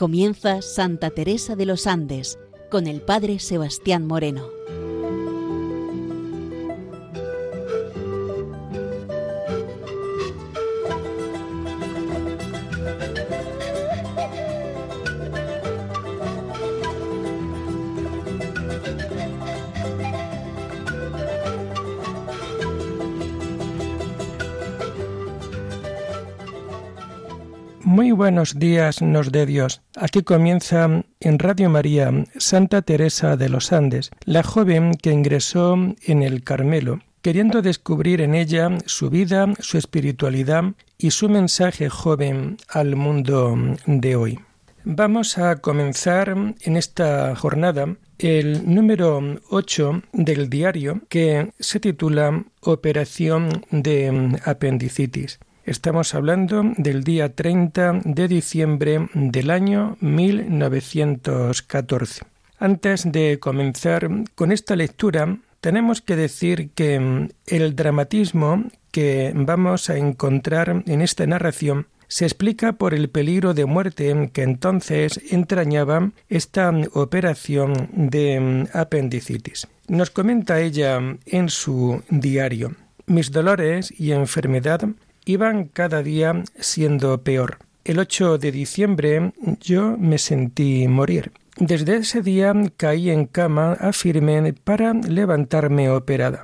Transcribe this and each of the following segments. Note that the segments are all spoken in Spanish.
Comienza Santa Teresa de los Andes con el Padre Sebastián Moreno. Buenos días nos dé Dios. Aquí comienza en Radio María Santa Teresa de los Andes, la joven que ingresó en el Carmelo, queriendo descubrir en ella su vida, su espiritualidad y su mensaje joven al mundo de hoy. Vamos a comenzar en esta jornada el número 8 del diario que se titula Operación de apendicitis. Estamos hablando del día 30 de diciembre del año 1914. Antes de comenzar con esta lectura, tenemos que decir que el dramatismo que vamos a encontrar en esta narración se explica por el peligro de muerte que entonces entrañaba esta operación de apendicitis. Nos comenta ella en su diario, mis dolores y enfermedad iban cada día siendo peor. El 8 de diciembre yo me sentí morir. Desde ese día caí en cama afirme para levantarme operada.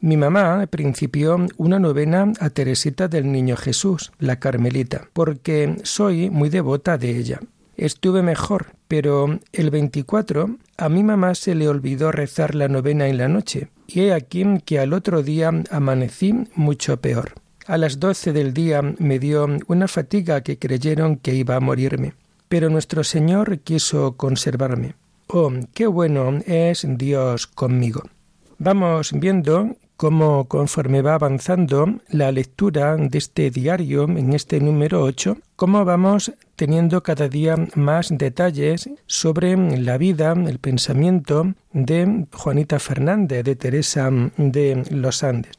Mi mamá principió una novena a Teresita del Niño Jesús, la Carmelita, porque soy muy devota de ella. Estuve mejor, pero el 24 a mi mamá se le olvidó rezar la novena en la noche, y he aquí que al otro día amanecí mucho peor. A las doce del día me dio una fatiga que creyeron que iba a morirme. Pero nuestro Señor quiso conservarme. Oh, qué bueno es Dios conmigo. Vamos viendo cómo conforme va avanzando la lectura de este diario en este número 8, cómo vamos teniendo cada día más detalles sobre la vida, el pensamiento de Juanita Fernández, de Teresa de los Andes.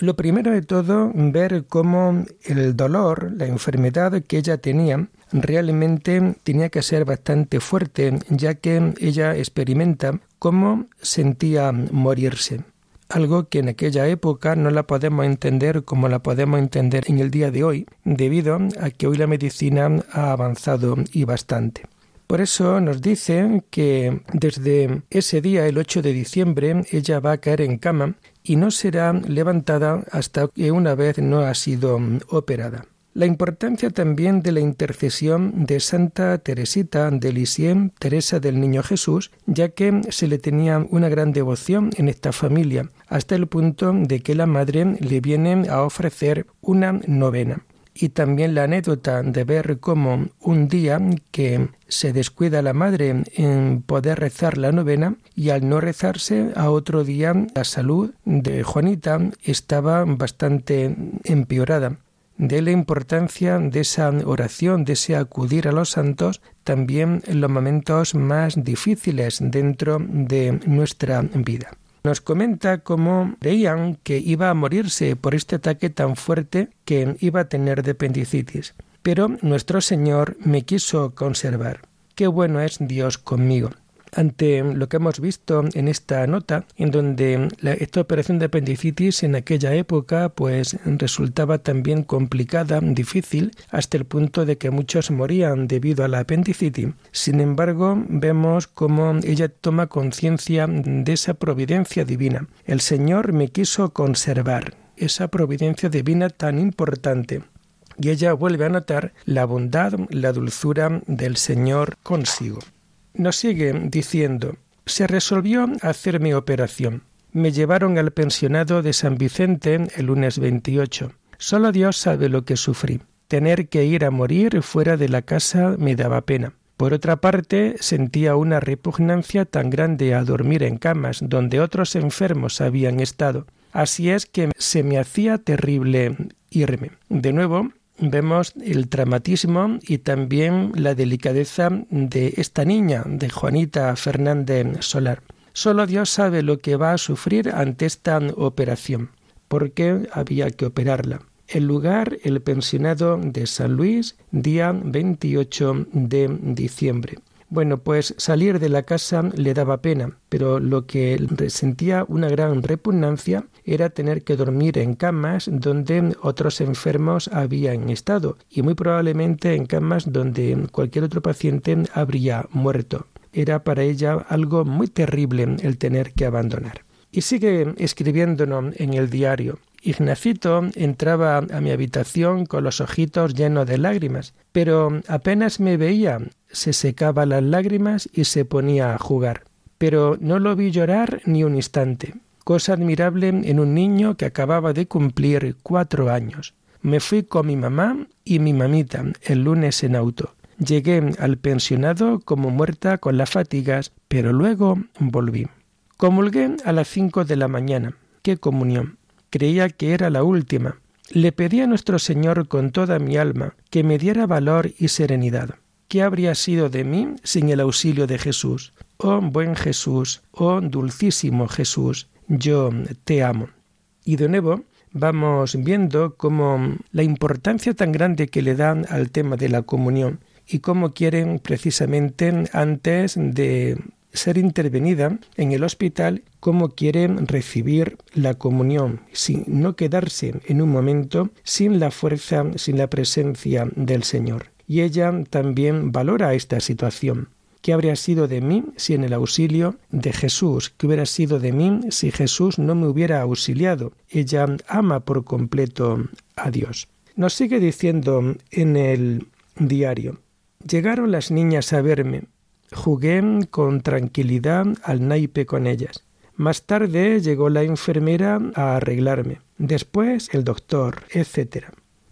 Lo primero de todo, ver cómo el dolor, la enfermedad que ella tenía, realmente tenía que ser bastante fuerte, ya que ella experimenta cómo sentía morirse. Algo que en aquella época no la podemos entender como la podemos entender en el día de hoy, debido a que hoy la medicina ha avanzado y bastante. Por eso nos dice que desde ese día, el 8 de diciembre, ella va a caer en cama y no será levantada hasta que una vez no ha sido operada. La importancia también de la intercesión de Santa Teresita de Lisieux, Teresa del Niño Jesús, ya que se le tenía una gran devoción en esta familia, hasta el punto de que la madre le viene a ofrecer una novena y también la anécdota de ver cómo un día que se descuida la madre en poder rezar la novena y al no rezarse a otro día la salud de Juanita estaba bastante empeorada. De la importancia de esa oración, de ese acudir a los santos, también en los momentos más difíciles dentro de nuestra vida nos comenta cómo creían que iba a morirse por este ataque tan fuerte que iba a tener de apendicitis. Pero nuestro Señor me quiso conservar. Qué bueno es Dios conmigo ante lo que hemos visto en esta nota, en donde esta operación de apendicitis en aquella época pues resultaba también complicada, difícil, hasta el punto de que muchos morían debido a la apendicitis. Sin embargo, vemos cómo ella toma conciencia de esa providencia divina. El Señor me quiso conservar, esa providencia divina tan importante y ella vuelve a notar la bondad, la dulzura del Señor consigo. Nos sigue diciendo, se resolvió hacer mi operación. Me llevaron al pensionado de San Vicente el lunes 28. Solo Dios sabe lo que sufrí. Tener que ir a morir fuera de la casa me daba pena. Por otra parte, sentía una repugnancia tan grande a dormir en camas donde otros enfermos habían estado. Así es que se me hacía terrible irme. De nuevo, vemos el dramatismo y también la delicadeza de esta niña, de Juanita Fernández Solar. Solo Dios sabe lo que va a sufrir ante esta operación, porque había que operarla. El lugar, el pensionado de San Luis, día 28 de diciembre. Bueno, pues salir de la casa le daba pena, pero lo que sentía una gran repugnancia era tener que dormir en camas donde otros enfermos habían estado y muy probablemente en camas donde cualquier otro paciente habría muerto. Era para ella algo muy terrible el tener que abandonar. Y sigue escribiéndonos en el diario. Ignacito entraba a mi habitación con los ojitos llenos de lágrimas, pero apenas me veía, se secaba las lágrimas y se ponía a jugar. Pero no lo vi llorar ni un instante, cosa admirable en un niño que acababa de cumplir cuatro años. Me fui con mi mamá y mi mamita el lunes en auto. Llegué al pensionado como muerta con las fatigas, pero luego volví. Comulgué a las cinco de la mañana. ¡Qué comunión! Creía que era la última. Le pedí a nuestro Señor con toda mi alma que me diera valor y serenidad. ¿Qué habría sido de mí sin el auxilio de Jesús? Oh buen Jesús, oh dulcísimo Jesús, yo te amo. Y de nuevo vamos viendo cómo la importancia tan grande que le dan al tema de la comunión y cómo quieren precisamente antes de ser intervenida en el hospital cómo quieren recibir la comunión, sin no quedarse en un momento sin la fuerza, sin la presencia del Señor. Y ella también valora esta situación. ¿Qué habría sido de mí si en el auxilio de Jesús? ¿Qué hubiera sido de mí si Jesús no me hubiera auxiliado? Ella ama por completo a Dios. Nos sigue diciendo en el diario, llegaron las niñas a verme, Jugué con tranquilidad al naipe con ellas. Más tarde llegó la enfermera a arreglarme, después el doctor, etc.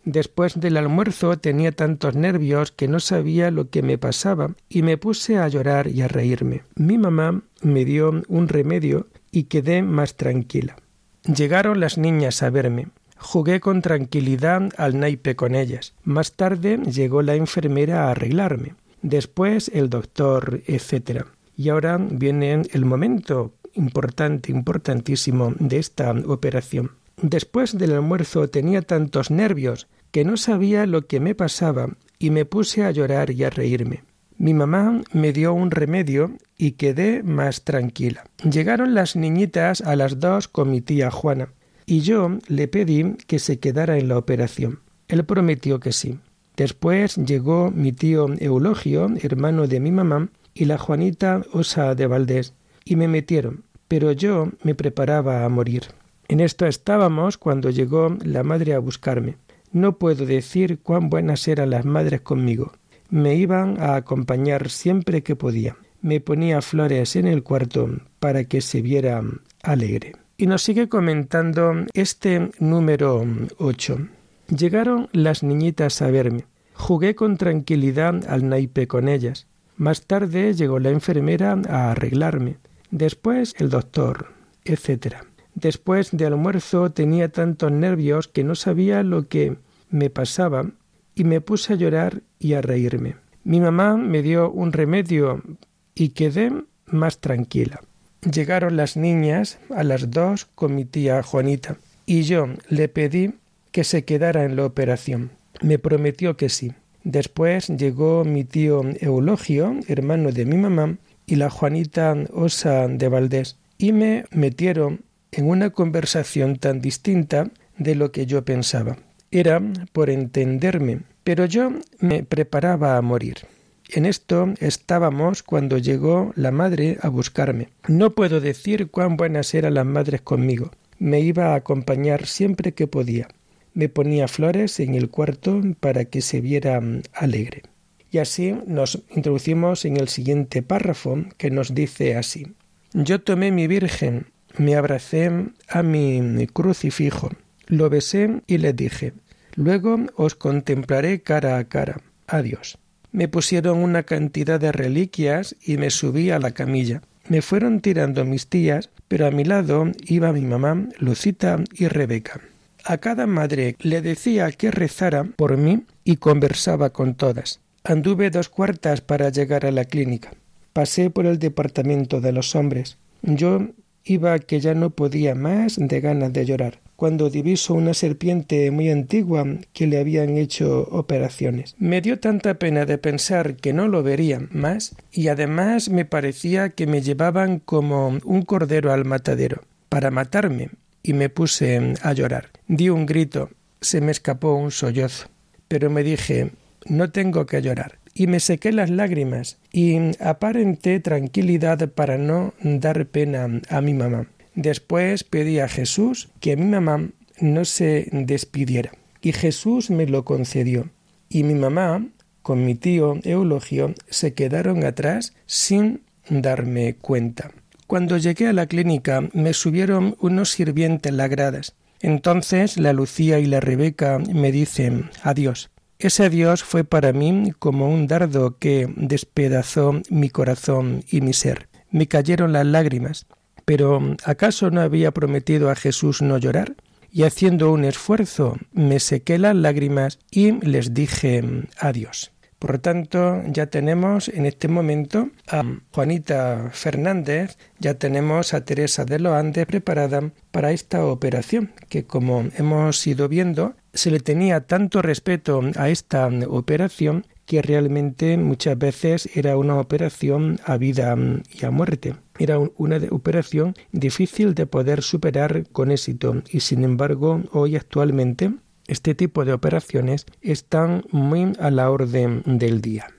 Después del almuerzo tenía tantos nervios que no sabía lo que me pasaba y me puse a llorar y a reírme. Mi mamá me dio un remedio y quedé más tranquila. Llegaron las niñas a verme. Jugué con tranquilidad al naipe con ellas. Más tarde llegó la enfermera a arreglarme después el doctor, etc. Y ahora viene el momento importante, importantísimo de esta operación. Después del almuerzo tenía tantos nervios que no sabía lo que me pasaba y me puse a llorar y a reírme. Mi mamá me dio un remedio y quedé más tranquila. Llegaron las niñitas a las dos con mi tía Juana y yo le pedí que se quedara en la operación. Él prometió que sí. Después llegó mi tío Eulogio, hermano de mi mamá, y la Juanita Osa de Valdés, y me metieron, pero yo me preparaba a morir. En esto estábamos cuando llegó la madre a buscarme. No puedo decir cuán buenas eran las madres conmigo. Me iban a acompañar siempre que podía. Me ponía flores en el cuarto para que se viera alegre. Y nos sigue comentando este número 8. Llegaron las niñitas a verme. Jugué con tranquilidad al naipe con ellas. Más tarde llegó la enfermera a arreglarme. Después el doctor, etc. Después de almuerzo tenía tantos nervios que no sabía lo que me pasaba y me puse a llorar y a reírme. Mi mamá me dio un remedio y quedé más tranquila. Llegaron las niñas a las dos con mi tía Juanita y yo le pedí que se quedara en la operación. Me prometió que sí. Después llegó mi tío Eulogio, hermano de mi mamá, y la Juanita Osa de Valdés, y me metieron en una conversación tan distinta de lo que yo pensaba. Era por entenderme, pero yo me preparaba a morir. En esto estábamos cuando llegó la madre a buscarme. No puedo decir cuán buenas eran las madres conmigo. Me iba a acompañar siempre que podía me ponía flores en el cuarto para que se viera mm, alegre. Y así nos introducimos en el siguiente párrafo que nos dice así. Yo tomé mi virgen, me abracé a mi crucifijo, lo besé y le dije, luego os contemplaré cara a cara. Adiós. Me pusieron una cantidad de reliquias y me subí a la camilla. Me fueron tirando mis tías, pero a mi lado iba mi mamá, Lucita y Rebeca. A cada madre le decía que rezara por mí y conversaba con todas. Anduve dos cuartas para llegar a la clínica. Pasé por el departamento de los hombres. Yo iba que ya no podía más de ganas de llorar cuando diviso una serpiente muy antigua que le habían hecho operaciones. Me dio tanta pena de pensar que no lo vería más y además me parecía que me llevaban como un cordero al matadero para matarme y me puse a llorar. Di un grito, se me escapó un sollozo, pero me dije no tengo que llorar y me sequé las lágrimas y aparenté tranquilidad para no dar pena a mi mamá. Después pedí a Jesús que mi mamá no se despidiera y Jesús me lo concedió. Y mi mamá, con mi tío Eulogio, se quedaron atrás sin darme cuenta. Cuando llegué a la clínica me subieron unos sirvientes lagradas. Entonces la Lucía y la Rebeca me dicen adiós. Ese adiós fue para mí como un dardo que despedazó mi corazón y mi ser. Me cayeron las lágrimas. Pero ¿acaso no había prometido a Jesús no llorar? Y haciendo un esfuerzo me sequé las lágrimas y les dije adiós. Por lo tanto, ya tenemos en este momento a Juanita Fernández, ya tenemos a Teresa de los Andes preparada para esta operación, que como hemos ido viendo, se le tenía tanto respeto a esta operación que realmente muchas veces era una operación a vida y a muerte. Era una operación difícil de poder superar con éxito y sin embargo hoy actualmente este tipo de operaciones están muy a la orden del día.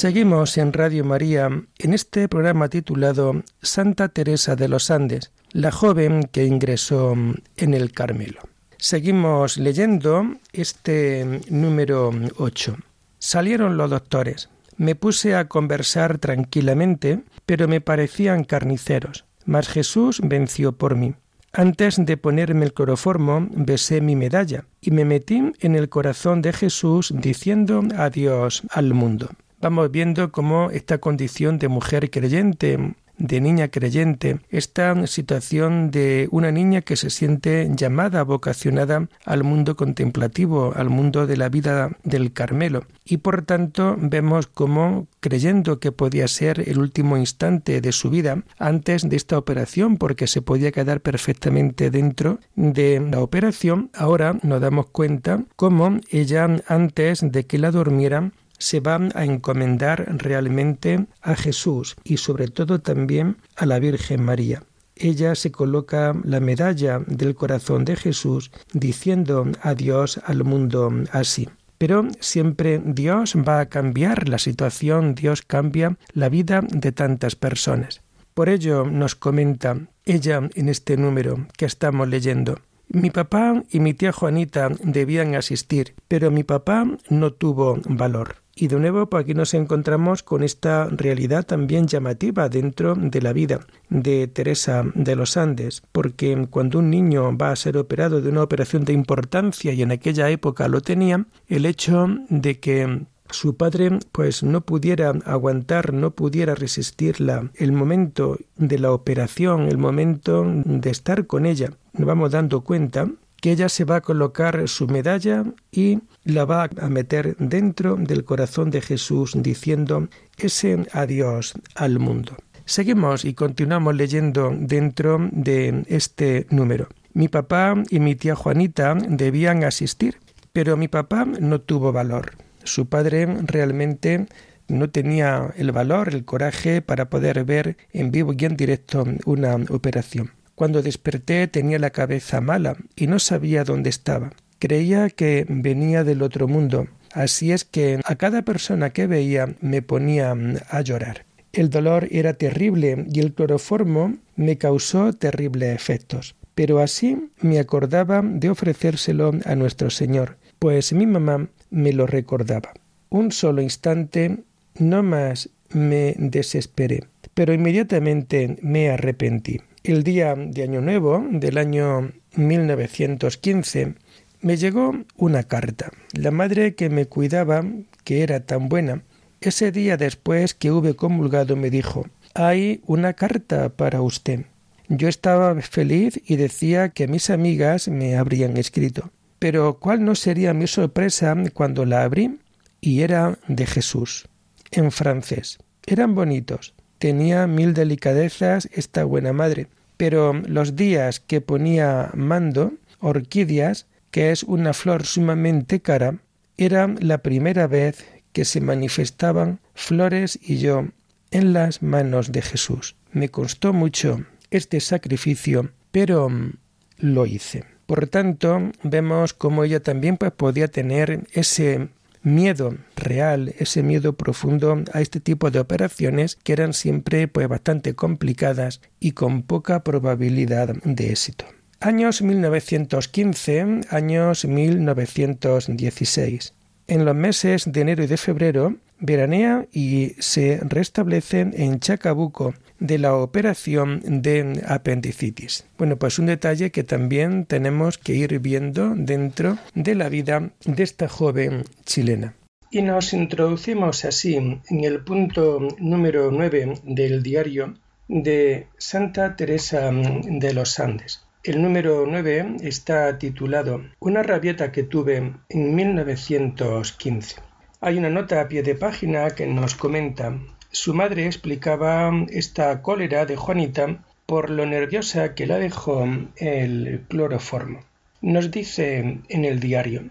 Seguimos en Radio María en este programa titulado Santa Teresa de los Andes, la joven que ingresó en el Carmelo. Seguimos leyendo este número 8. Salieron los doctores. Me puse a conversar tranquilamente, pero me parecían carniceros. Mas Jesús venció por mí. Antes de ponerme el cloroformo, besé mi medalla y me metí en el corazón de Jesús diciendo adiós al mundo vamos viendo cómo esta condición de mujer creyente, de niña creyente, esta situación de una niña que se siente llamada, vocacionada al mundo contemplativo, al mundo de la vida del Carmelo. Y por tanto vemos cómo, creyendo que podía ser el último instante de su vida antes de esta operación, porque se podía quedar perfectamente dentro de la operación, ahora nos damos cuenta cómo ella antes de que la durmieran se van a encomendar realmente a Jesús y sobre todo también a la Virgen María. Ella se coloca la medalla del corazón de Jesús diciendo adiós al mundo así. Pero siempre Dios va a cambiar la situación, Dios cambia la vida de tantas personas. Por ello nos comenta ella en este número que estamos leyendo. Mi papá y mi tía Juanita debían asistir, pero mi papá no tuvo valor. Y de nuevo, pues aquí nos encontramos con esta realidad también llamativa dentro de la vida de Teresa de los Andes, porque cuando un niño va a ser operado de una operación de importancia y en aquella época lo tenía, el hecho de que su padre pues no pudiera aguantar, no pudiera resistirla, el momento de la operación, el momento de estar con ella, nos vamos dando cuenta que ella se va a colocar su medalla y la va a meter dentro del corazón de Jesús diciendo ese adiós al mundo. Seguimos y continuamos leyendo dentro de este número. Mi papá y mi tía Juanita debían asistir, pero mi papá no tuvo valor. Su padre realmente no tenía el valor, el coraje para poder ver en vivo y en directo una operación. Cuando desperté tenía la cabeza mala y no sabía dónde estaba. Creía que venía del otro mundo Así es que a cada persona que veía me ponía a llorar. El dolor era terrible y el cloroformo me causó terribles efectos. Pero así me acordaba de ofrecérselo a nuestro Señor, pues mi mamá me lo recordaba. Un solo instante, no más me desesperé, pero inmediatamente me arrepentí. El día de Año Nuevo del año 1915 me llegó una carta. La madre que me cuidaba, que era tan buena, ese día después que hube comulgado me dijo Hay una carta para usted. Yo estaba feliz y decía que mis amigas me habrían escrito. Pero cuál no sería mi sorpresa cuando la abrí y era de Jesús, en francés. Eran bonitos. Tenía mil delicadezas esta buena madre, pero los días que ponía mando, orquídeas, que es una flor sumamente cara, era la primera vez que se manifestaban flores y yo en las manos de Jesús. Me costó mucho este sacrificio, pero mm, lo hice. Por tanto, vemos cómo ella también pues, podía tener ese miedo real, ese miedo profundo a este tipo de operaciones que eran siempre pues bastante complicadas y con poca probabilidad de éxito. Años 1915, años 1916. En los meses de enero y de febrero veranea y se restablece en Chacabuco de la operación de apendicitis. Bueno, pues un detalle que también tenemos que ir viendo dentro de la vida de esta joven chilena. Y nos introducimos así en el punto número 9 del diario de Santa Teresa de los Andes. El número 9 está titulado Una rabieta que tuve en 1915. Hay una nota a pie de página que nos comenta su madre explicaba esta cólera de Juanita por lo nerviosa que la dejó el cloroformo. Nos dice en el diario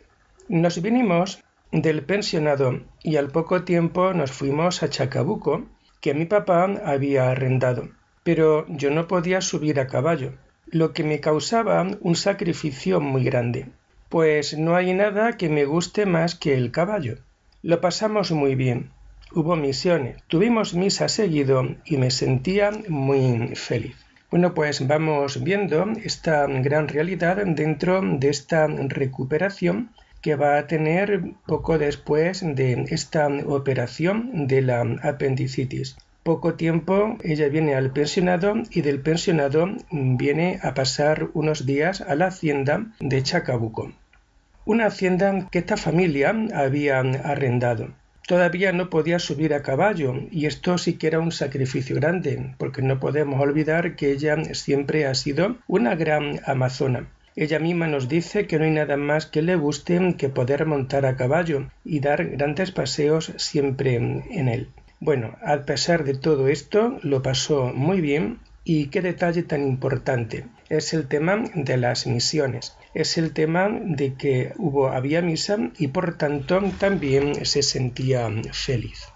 Nos vinimos del pensionado y al poco tiempo nos fuimos a Chacabuco, que mi papá había arrendado. Pero yo no podía subir a caballo lo que me causaba un sacrificio muy grande, pues no hay nada que me guste más que el caballo. Lo pasamos muy bien. Hubo misiones, tuvimos misa seguido y me sentía muy feliz. Bueno, pues vamos viendo esta gran realidad dentro de esta recuperación que va a tener poco después de esta operación de la apendicitis poco tiempo ella viene al pensionado y del pensionado viene a pasar unos días a la hacienda de Chacabuco. Una hacienda que esta familia había arrendado. Todavía no podía subir a caballo y esto sí que era un sacrificio grande, porque no podemos olvidar que ella siempre ha sido una gran amazona. Ella misma nos dice que no hay nada más que le guste que poder montar a caballo y dar grandes paseos siempre en él. Bueno, a pesar de todo esto, lo pasó muy bien y qué detalle tan importante. Es el tema de las misiones. Es el tema de que hubo, había misa y por tanto también se sentía feliz.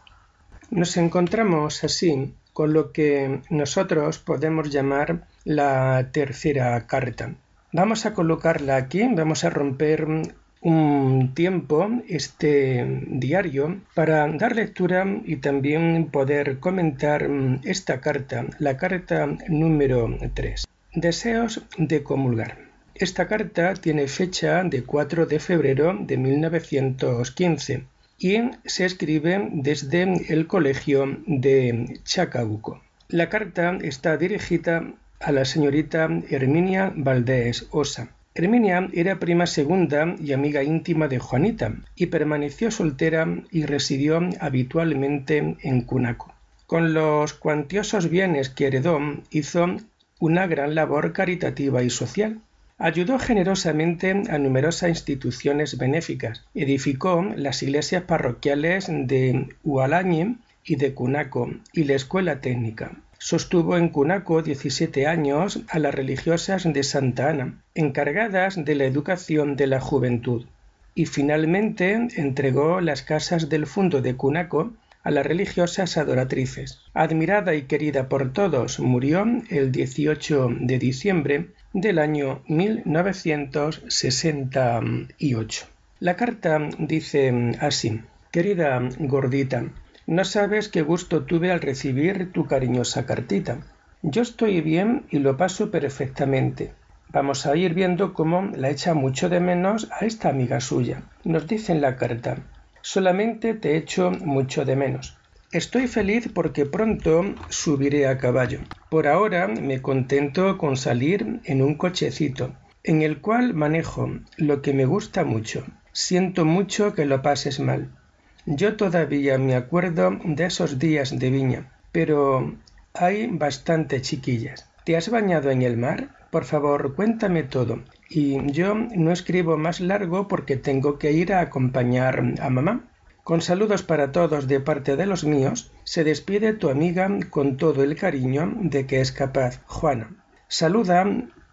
Nos encontramos así con lo que nosotros podemos llamar la tercera carta. Vamos a colocarla aquí, vamos a romper un tiempo este diario para dar lectura y también poder comentar esta carta, la carta número 3. Deseos de comulgar. Esta carta tiene fecha de 4 de febrero de 1915 y se escribe desde el colegio de Chacabuco. La carta está dirigida a la señorita Herminia Valdés Osa Herminia era prima segunda y amiga íntima de Juanita y permaneció soltera y residió habitualmente en Cunaco. Con los cuantiosos bienes que heredó hizo una gran labor caritativa y social. Ayudó generosamente a numerosas instituciones benéficas. Edificó las iglesias parroquiales de Hualañe y de Cunaco y la escuela técnica. Sostuvo en Cunaco 17 años a las religiosas de Santa Ana, encargadas de la educación de la juventud, y finalmente entregó las casas del fundo de Cunaco a las religiosas adoratrices. Admirada y querida por todos, murió el 18 de diciembre del año 1968. La carta dice así, querida gordita, no sabes qué gusto tuve al recibir tu cariñosa cartita. Yo estoy bien y lo paso perfectamente. Vamos a ir viendo cómo la echa mucho de menos a esta amiga suya. Nos dice en la carta, solamente te echo mucho de menos. Estoy feliz porque pronto subiré a caballo. Por ahora me contento con salir en un cochecito, en el cual manejo lo que me gusta mucho. Siento mucho que lo pases mal. Yo todavía me acuerdo de esos días de viña, pero hay bastante chiquillas. ¿Te has bañado en el mar? Por favor, cuéntame todo. Y yo no escribo más largo porque tengo que ir a acompañar a mamá. Con saludos para todos de parte de los míos, se despide tu amiga con todo el cariño de que es capaz, Juana. Saluda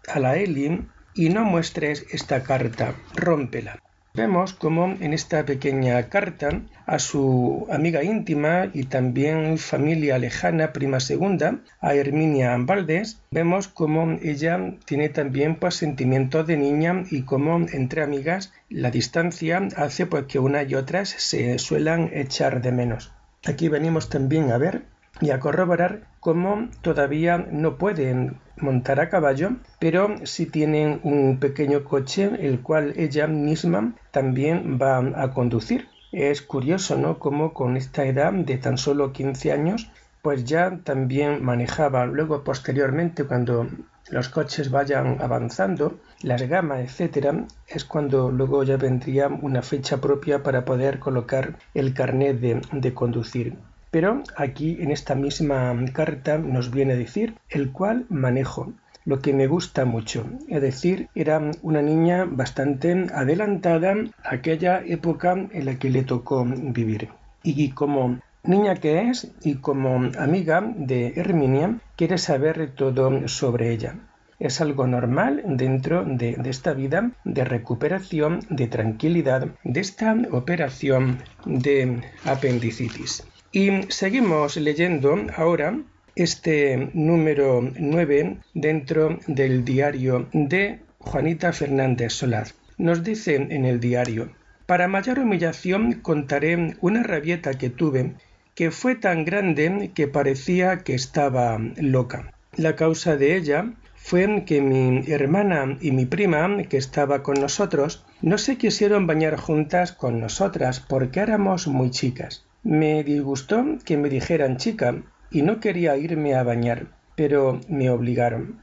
a la Eli y no muestres esta carta, rómpela. Vemos como en esta pequeña carta a su amiga íntima y también familia lejana, prima segunda, a Herminia Valdés, vemos como ella tiene también pues sentimientos de niña y como entre amigas la distancia hace pues que una y otras se suelan echar de menos. Aquí venimos también a ver y a corroborar cómo todavía no pueden montar a caballo, pero sí tienen un pequeño coche el cual ella misma también va a conducir. Es curioso, ¿no? Cómo con esta edad de tan solo 15 años, pues ya también manejaba. Luego, posteriormente, cuando los coches vayan avanzando, las gamas, etcétera, es cuando luego ya vendría una fecha propia para poder colocar el carnet de, de conducir. Pero aquí en esta misma carta nos viene a decir el cual manejo, lo que me gusta mucho. Es decir, era una niña bastante adelantada a aquella época en la que le tocó vivir. Y como niña que es y como amiga de Herminia, quiere saber todo sobre ella. Es algo normal dentro de, de esta vida de recuperación, de tranquilidad, de esta operación de apendicitis. Y seguimos leyendo ahora este número 9 dentro del diario de Juanita Fernández Solaz. Nos dice en el diario, para mayor humillación contaré una rabieta que tuve que fue tan grande que parecía que estaba loca. La causa de ella fue que mi hermana y mi prima, que estaba con nosotros, no se quisieron bañar juntas con nosotras porque éramos muy chicas. Me disgustó que me dijeran chica y no quería irme a bañar, pero me obligaron.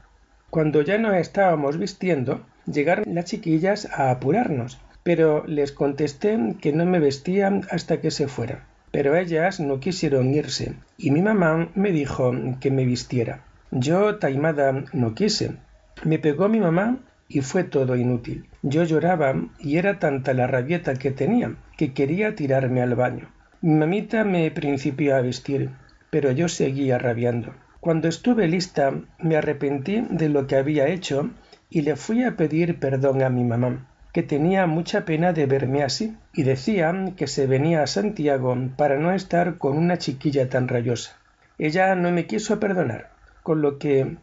Cuando ya nos estábamos vistiendo, llegaron las chiquillas a apurarnos, pero les contesté que no me vestían hasta que se fuera. Pero ellas no quisieron irse, y mi mamá me dijo que me vistiera. Yo, taimada, no quise. Me pegó mi mamá y fue todo inútil. Yo lloraba y era tanta la rabieta que tenía que quería tirarme al baño. Mi mamita me principió a vestir, pero yo seguía rabiando. Cuando estuve lista, me arrepentí de lo que había hecho y le fui a pedir perdón a mi mamá, que tenía mucha pena de verme así, y decía que se venía a Santiago para no estar con una chiquilla tan rayosa. Ella no me quiso perdonar, con lo que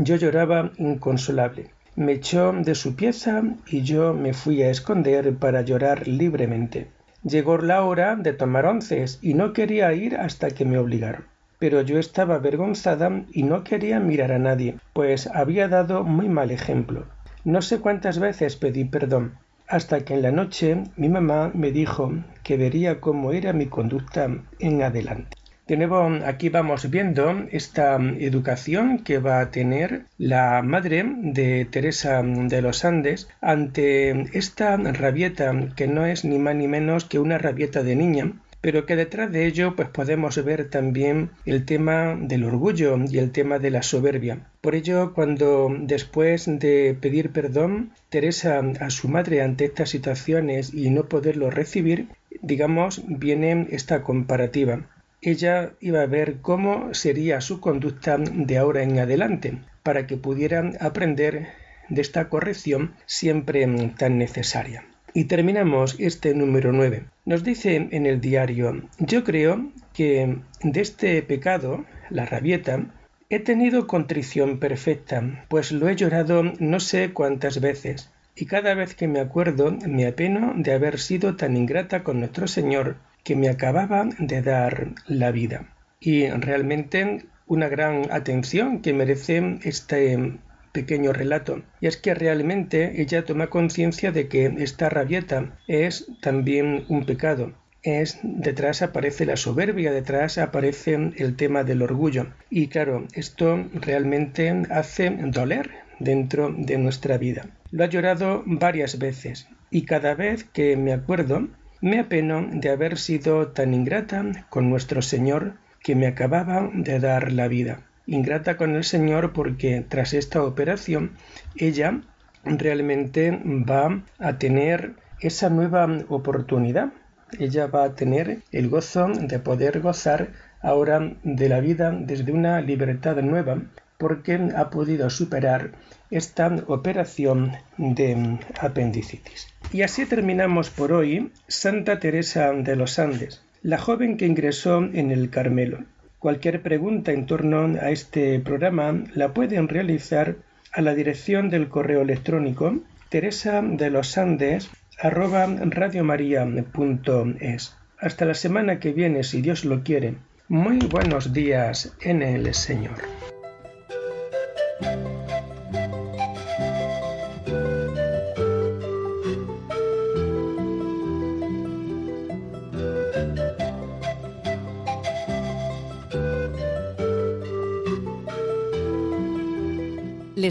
yo lloraba inconsolable. Me echó de su pieza y yo me fui a esconder para llorar libremente. Llegó la hora de tomar onces y no quería ir hasta que me obligaron. Pero yo estaba avergonzada y no quería mirar a nadie, pues había dado muy mal ejemplo. No sé cuántas veces pedí perdón, hasta que en la noche mi mamá me dijo que vería cómo era mi conducta en adelante. De nuevo, aquí vamos viendo esta educación que va a tener la madre de Teresa de los Andes ante esta rabieta que no es ni más ni menos que una rabieta de niña, pero que detrás de ello pues podemos ver también el tema del orgullo y el tema de la soberbia. Por ello, cuando después de pedir perdón, Teresa a su madre ante estas situaciones y no poderlo recibir, digamos, viene esta comparativa ella iba a ver cómo sería su conducta de ahora en adelante, para que pudieran aprender de esta corrección siempre tan necesaria. Y terminamos este número 9. Nos dice en el diario, yo creo que de este pecado, la rabieta, he tenido contrición perfecta, pues lo he llorado no sé cuántas veces. y cada vez que me acuerdo me apeno de haber sido tan ingrata con nuestro Señor que me acababa de dar la vida. Y realmente una gran atención que merece este pequeño relato. Y es que realmente ella toma conciencia de que esta rabieta es también un pecado. Es detrás aparece la soberbia, detrás aparece el tema del orgullo. Y claro, esto realmente hace doler dentro de nuestra vida. Lo ha llorado varias veces y cada vez que me acuerdo me apeno de haber sido tan ingrata con nuestro Señor que me acababa de dar la vida. Ingrata con el Señor porque tras esta operación ella realmente va a tener esa nueva oportunidad. Ella va a tener el gozo de poder gozar ahora de la vida desde una libertad nueva porque ha podido superar esta operación de apendicitis. Y así terminamos por hoy Santa Teresa de los Andes, la joven que ingresó en el Carmelo. Cualquier pregunta en torno a este programa la pueden realizar a la dirección del correo electrónico teresa de los Andes arroba radiomaria.es. Hasta la semana que viene, si Dios lo quiere. Muy buenos días en el Señor.